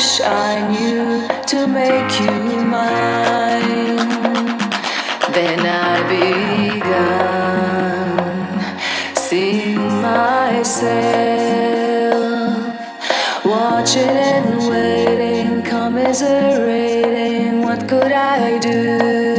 wish I knew to make you mine. Then I began seeing myself, watching and waiting, commiserating. What could I do?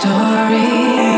story.